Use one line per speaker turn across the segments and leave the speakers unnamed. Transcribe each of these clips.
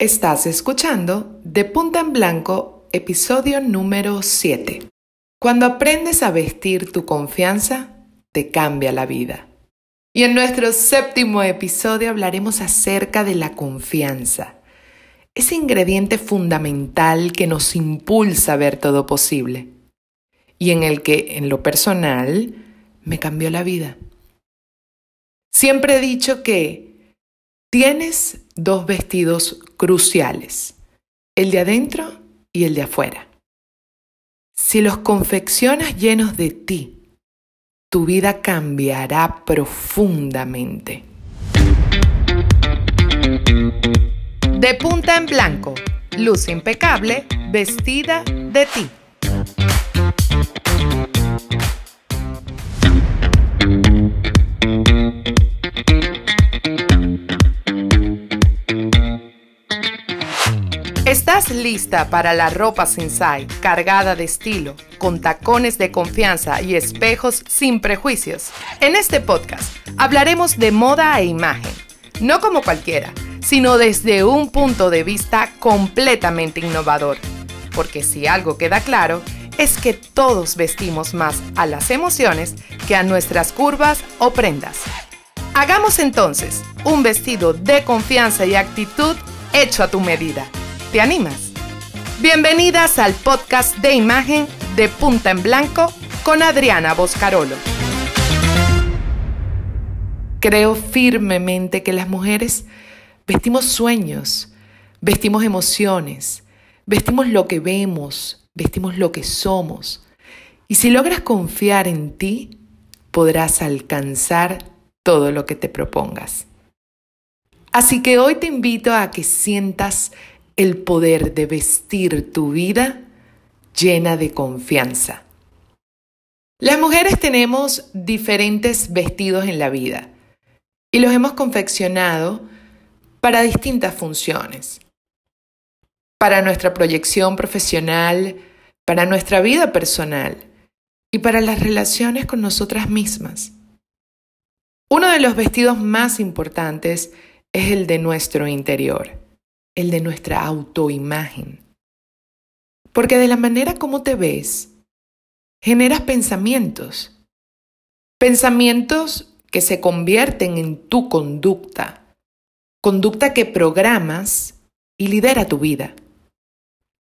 Estás escuchando De Punta en Blanco, episodio número 7. Cuando aprendes a vestir tu confianza, te cambia la vida. Y en nuestro séptimo episodio hablaremos acerca de la confianza, ese ingrediente fundamental que nos impulsa a ver todo posible y en el que, en lo personal, me cambió la vida. Siempre he dicho que Tienes dos vestidos cruciales, el de adentro y el de afuera. Si los confeccionas llenos de ti, tu vida cambiará profundamente. De punta en blanco, luz impecable, vestida de ti. ¿Estás lista para la ropa sensai, cargada de estilo, con tacones de confianza y espejos sin prejuicios? En este podcast hablaremos de moda e imagen, no como cualquiera, sino desde un punto de vista completamente innovador. Porque si algo queda claro, es que todos vestimos más a las emociones que a nuestras curvas o prendas. Hagamos entonces un vestido de confianza y actitud hecho a tu medida. ¿Te animas? Bienvenidas al podcast de imagen de Punta en Blanco con Adriana Boscarolo. Creo firmemente que las mujeres vestimos sueños, vestimos emociones, vestimos lo que vemos, vestimos lo que somos. Y si logras confiar en ti, podrás alcanzar todo lo que te propongas. Así que hoy te invito a que sientas el poder de vestir tu vida llena de confianza. Las mujeres tenemos diferentes vestidos en la vida y los hemos confeccionado para distintas funciones. Para nuestra proyección profesional, para nuestra vida personal y para las relaciones con nosotras mismas. Uno de los vestidos más importantes es el de nuestro interior el de nuestra autoimagen. Porque de la manera como te ves, generas pensamientos. Pensamientos que se convierten en tu conducta. Conducta que programas y lidera tu vida.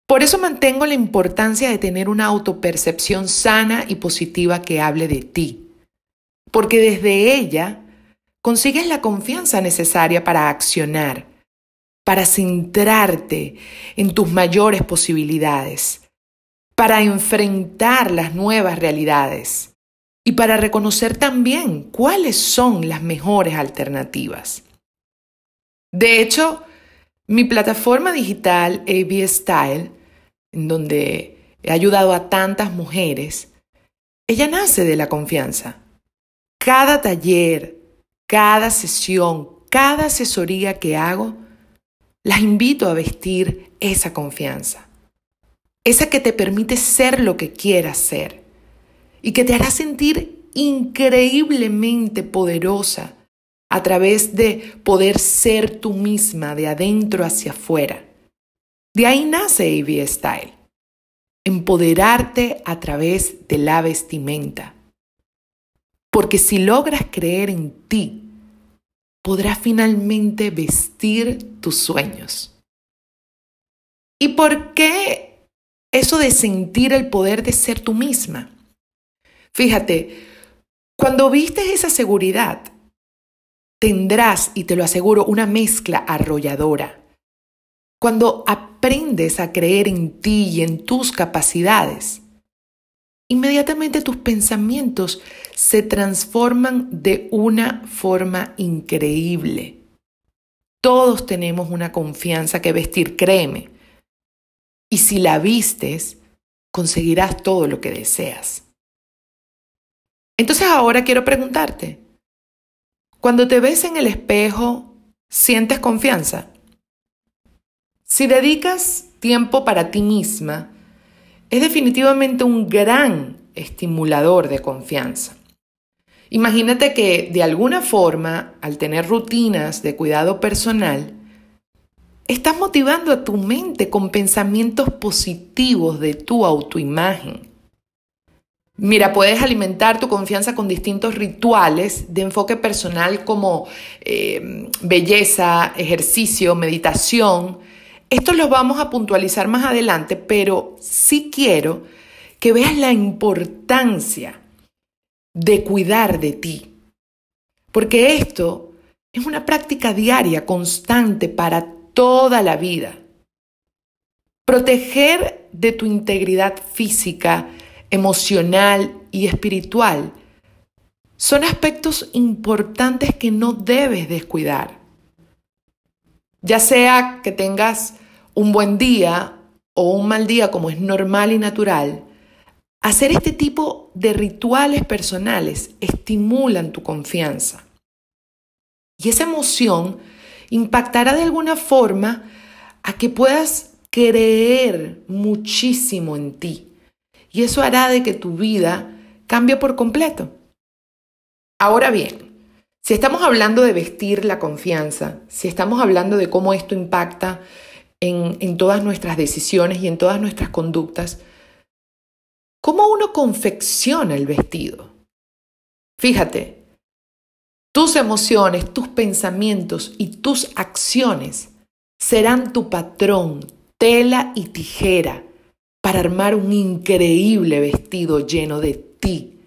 Por eso mantengo la importancia de tener una autopercepción sana y positiva que hable de ti. Porque desde ella consigues la confianza necesaria para accionar para centrarte en tus mayores posibilidades, para enfrentar las nuevas realidades y para reconocer también cuáles son las mejores alternativas. De hecho, mi plataforma digital AB Style, en donde he ayudado a tantas mujeres, ella nace de la confianza. Cada taller, cada sesión, cada asesoría que hago, las invito a vestir esa confianza, esa que te permite ser lo que quieras ser y que te hará sentir increíblemente poderosa a través de poder ser tú misma de adentro hacia afuera. De ahí nace AV Style, empoderarte a través de la vestimenta. Porque si logras creer en ti, podrás finalmente vestir tus sueños. ¿Y por qué eso de sentir el poder de ser tú misma? Fíjate, cuando vistes esa seguridad, tendrás, y te lo aseguro, una mezcla arrolladora. Cuando aprendes a creer en ti y en tus capacidades, inmediatamente tus pensamientos se transforman de una forma increíble. Todos tenemos una confianza que vestir, créeme. Y si la vistes, conseguirás todo lo que deseas. Entonces ahora quiero preguntarte, cuando te ves en el espejo, ¿sientes confianza? Si dedicas tiempo para ti misma, es definitivamente un gran estimulador de confianza. Imagínate que de alguna forma, al tener rutinas de cuidado personal, estás motivando a tu mente con pensamientos positivos de tu autoimagen. Mira, puedes alimentar tu confianza con distintos rituales de enfoque personal como eh, belleza, ejercicio, meditación. Estos los vamos a puntualizar más adelante, pero sí quiero que veas la importancia de cuidar de ti. Porque esto es una práctica diaria, constante para toda la vida. Proteger de tu integridad física, emocional y espiritual son aspectos importantes que no debes descuidar. Ya sea que tengas un buen día o un mal día como es normal y natural, hacer este tipo de rituales personales estimulan tu confianza. Y esa emoción impactará de alguna forma a que puedas creer muchísimo en ti y eso hará de que tu vida cambie por completo. Ahora bien, si estamos hablando de vestir la confianza, si estamos hablando de cómo esto impacta en, en todas nuestras decisiones y en todas nuestras conductas, ¿cómo uno confecciona el vestido? Fíjate, tus emociones, tus pensamientos y tus acciones serán tu patrón, tela y tijera para armar un increíble vestido lleno de ti,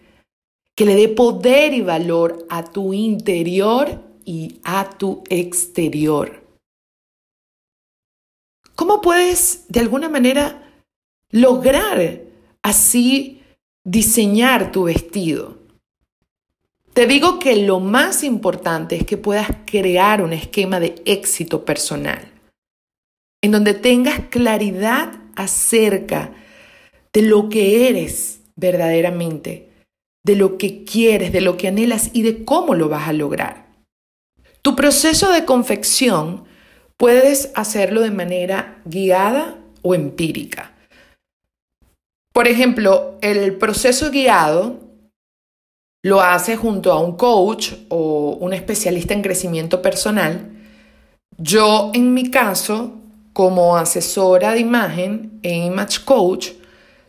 que le dé poder y valor a tu interior y a tu exterior. ¿Cómo puedes de alguna manera lograr así diseñar tu vestido? Te digo que lo más importante es que puedas crear un esquema de éxito personal, en donde tengas claridad acerca de lo que eres verdaderamente, de lo que quieres, de lo que anhelas y de cómo lo vas a lograr. Tu proceso de confección puedes hacerlo de manera guiada o empírica. Por ejemplo, el proceso guiado lo hace junto a un coach o un especialista en crecimiento personal. Yo, en mi caso, como asesora de imagen e image coach,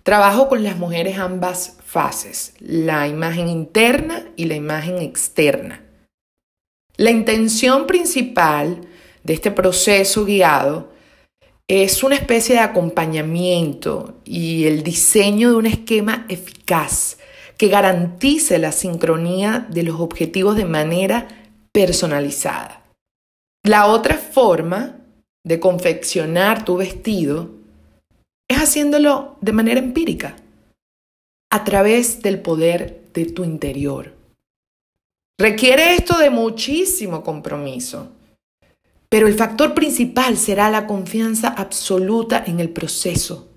trabajo con las mujeres ambas fases, la imagen interna y la imagen externa. La intención principal de este proceso guiado es una especie de acompañamiento y el diseño de un esquema eficaz que garantice la sincronía de los objetivos de manera personalizada. La otra forma de confeccionar tu vestido es haciéndolo de manera empírica, a través del poder de tu interior. Requiere esto de muchísimo compromiso, pero el factor principal será la confianza absoluta en el proceso.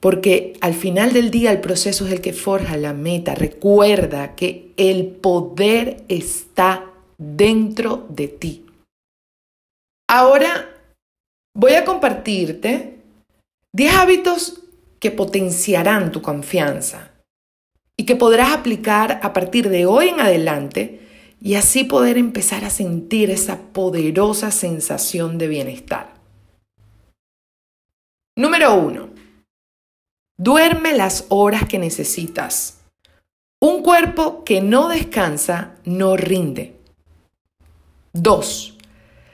Porque al final del día el proceso es el que forja la meta. Recuerda que el poder está dentro de ti. Ahora Voy a compartirte 10 hábitos que potenciarán tu confianza y que podrás aplicar a partir de hoy en adelante y así poder empezar a sentir esa poderosa sensación de bienestar. Número 1. Duerme las horas que necesitas. Un cuerpo que no descansa no rinde. 2.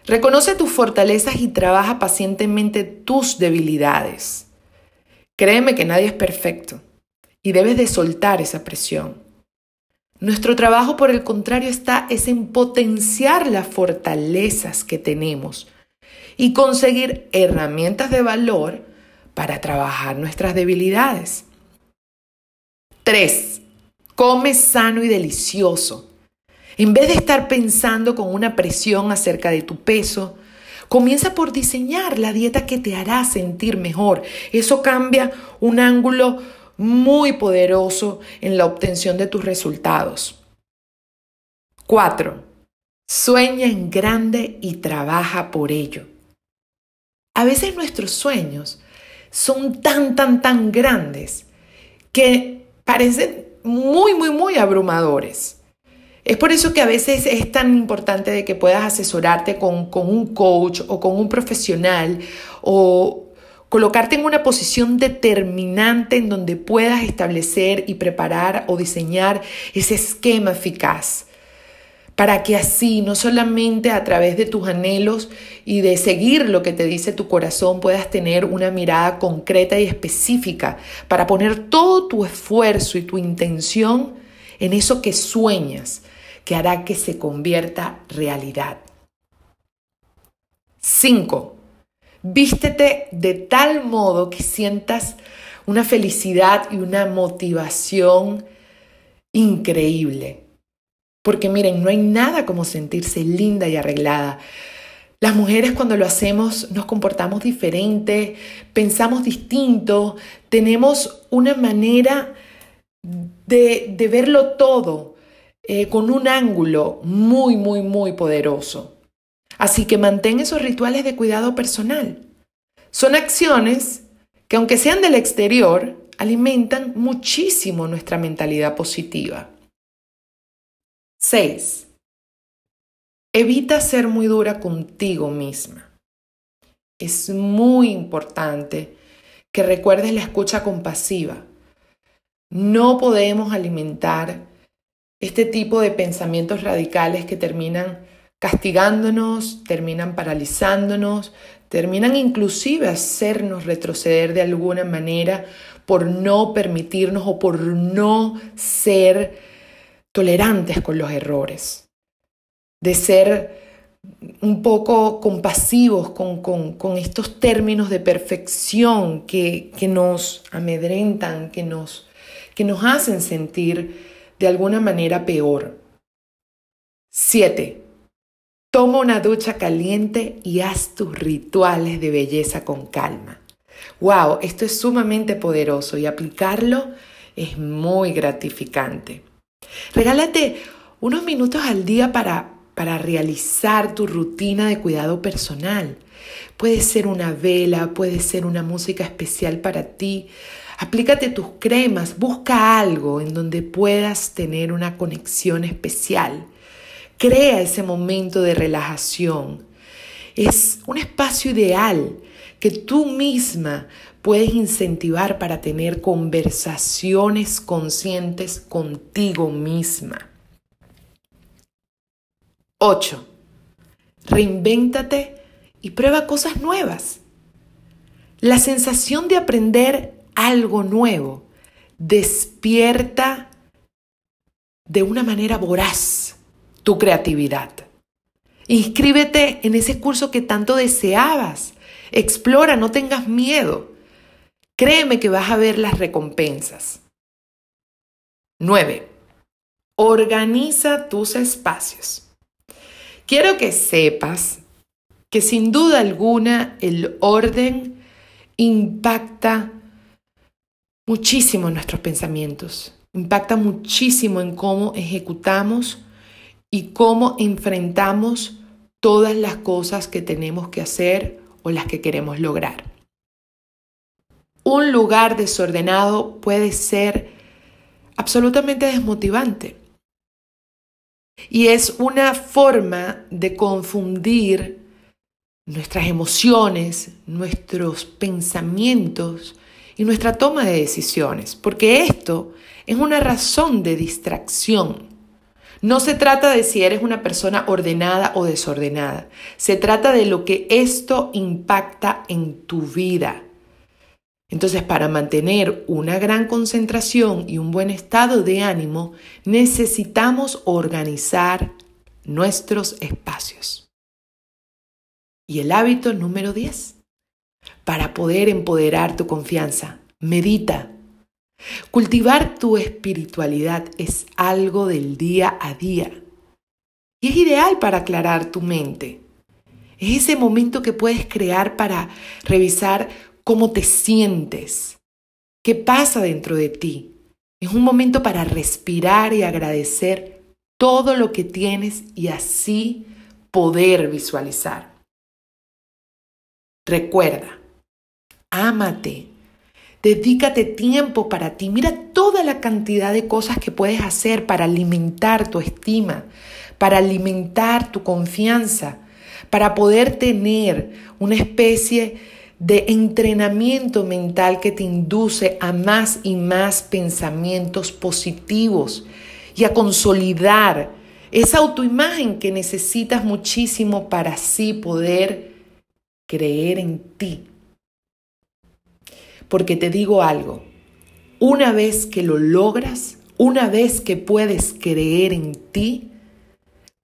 Reconoce tus fortalezas y trabaja pacientemente tus debilidades. Créeme que nadie es perfecto y debes de soltar esa presión. Nuestro trabajo, por el contrario, está es en potenciar las fortalezas que tenemos y conseguir herramientas de valor para trabajar nuestras debilidades. 3. Come sano y delicioso. En vez de estar pensando con una presión acerca de tu peso, comienza por diseñar la dieta que te hará sentir mejor. Eso cambia un ángulo muy poderoso en la obtención de tus resultados. 4. Sueña en grande y trabaja por ello. A veces nuestros sueños son tan, tan, tan grandes que parecen muy, muy, muy abrumadores. Es por eso que a veces es tan importante de que puedas asesorarte con, con un coach o con un profesional o colocarte en una posición determinante en donde puedas establecer y preparar o diseñar ese esquema eficaz para que así, no solamente a través de tus anhelos y de seguir lo que te dice tu corazón, puedas tener una mirada concreta y específica para poner todo tu esfuerzo y tu intención en eso que sueñas, que hará que se convierta realidad. 5. Vístete de tal modo que sientas una felicidad y una motivación increíble. Porque miren, no hay nada como sentirse linda y arreglada. Las mujeres cuando lo hacemos nos comportamos diferente, pensamos distinto, tenemos una manera de, verlo todo eh, con un ángulo muy, muy, muy poderoso. Así que mantén esos rituales de cuidado personal. Son acciones que aunque sean del exterior, alimentan muchísimo nuestra mentalidad positiva. 6. Evita ser muy dura contigo misma. Es muy importante que recuerdes la escucha compasiva. No podemos alimentar este tipo de pensamientos radicales que terminan castigándonos, terminan paralizándonos, terminan inclusive hacernos retroceder de alguna manera por no permitirnos o por no ser tolerantes con los errores, de ser un poco compasivos con, estos términos de perfección que, que nos amedrentan, que nos, que nos hacen sentir de alguna manera peor. 7. Toma una ducha caliente y haz tus rituales de belleza con calma. ¡Wow! Esto es sumamente poderoso y aplicarlo es muy gratificante. Regálate unos minutos al día para, para realizar tu rutina de cuidado personal. Puede ser una vela, puede ser una música especial para ti. Aplícate tus cremas, busca algo en donde puedas tener una conexión especial. Crea ese momento de relajación. Es un espacio ideal que tú misma puedes incentivar para tener conversaciones conscientes contigo misma. 8. Reinvéntate y prueba cosas nuevas. La sensación de aprender algo nuevo despierta de una manera voraz tu creatividad. Inscríbete en ese curso que tanto deseabas. Explora, no tengas miedo. Créeme que vas a ver las recompensas. 9. Organiza tus espacios. Quiero que sepas que sin duda alguna el orden impacta muchísimo en nuestros pensamientos, impacta muchísimo en cómo ejecutamos y cómo enfrentamos todas las cosas que tenemos que hacer o las que queremos lograr. Un lugar desordenado puede ser absolutamente desmotivante. Y es una forma de confundir nuestras emociones, nuestros pensamientos y nuestra toma de decisiones, porque esto es una razón de distracción. No se trata de si eres una persona ordenada o desordenada, se trata de lo que esto impacta en tu vida. Entonces, para mantener una gran concentración y un buen estado de ánimo, necesitamos organizar nuestros espacios. Y el hábito número 10. Para poder empoderar tu confianza, medita. Cultivar tu espiritualidad es algo del día a día. Y es ideal para aclarar tu mente. Es ese momento que puedes crear para revisar cómo te sientes, qué pasa dentro de ti. Es un momento para respirar y agradecer todo lo que tienes y así poder visualizar. Recuerda, ámate, Dedícate tiempo para ti. Mira toda la cantidad de cosas que puedes hacer para alimentar tu estima, para alimentar tu confianza, para poder tener una especie de entrenamiento mental que te induce a más y más pensamientos positivos y a consolidar esa autoimagen que necesitas muchísimo para así poder creer en ti porque te digo algo, una vez que lo logras, una vez que puedes creer en ti,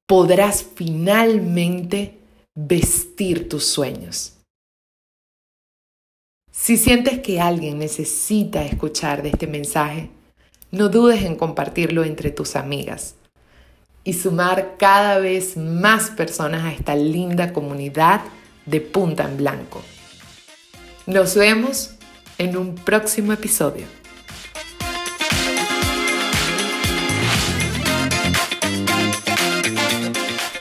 podrás finalmente vestir tus sueños. Si sientes que alguien necesita escuchar de este mensaje, no dudes en compartirlo entre tus amigas y sumar cada vez más personas a esta linda comunidad de Punta en Blanco. Nos vemos en un próximo episodio.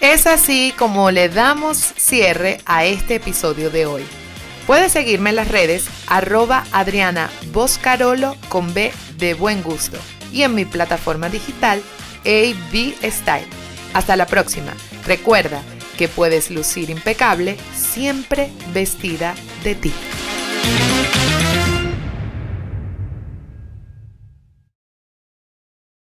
Es así como le damos cierre a este episodio de hoy. Puedes seguirme en las redes arroba Adriana Boscarolo con B de buen gusto y en mi plataforma digital AB Style. Hasta la próxima. Recuerda que puedes lucir impecable siempre vestida de ti.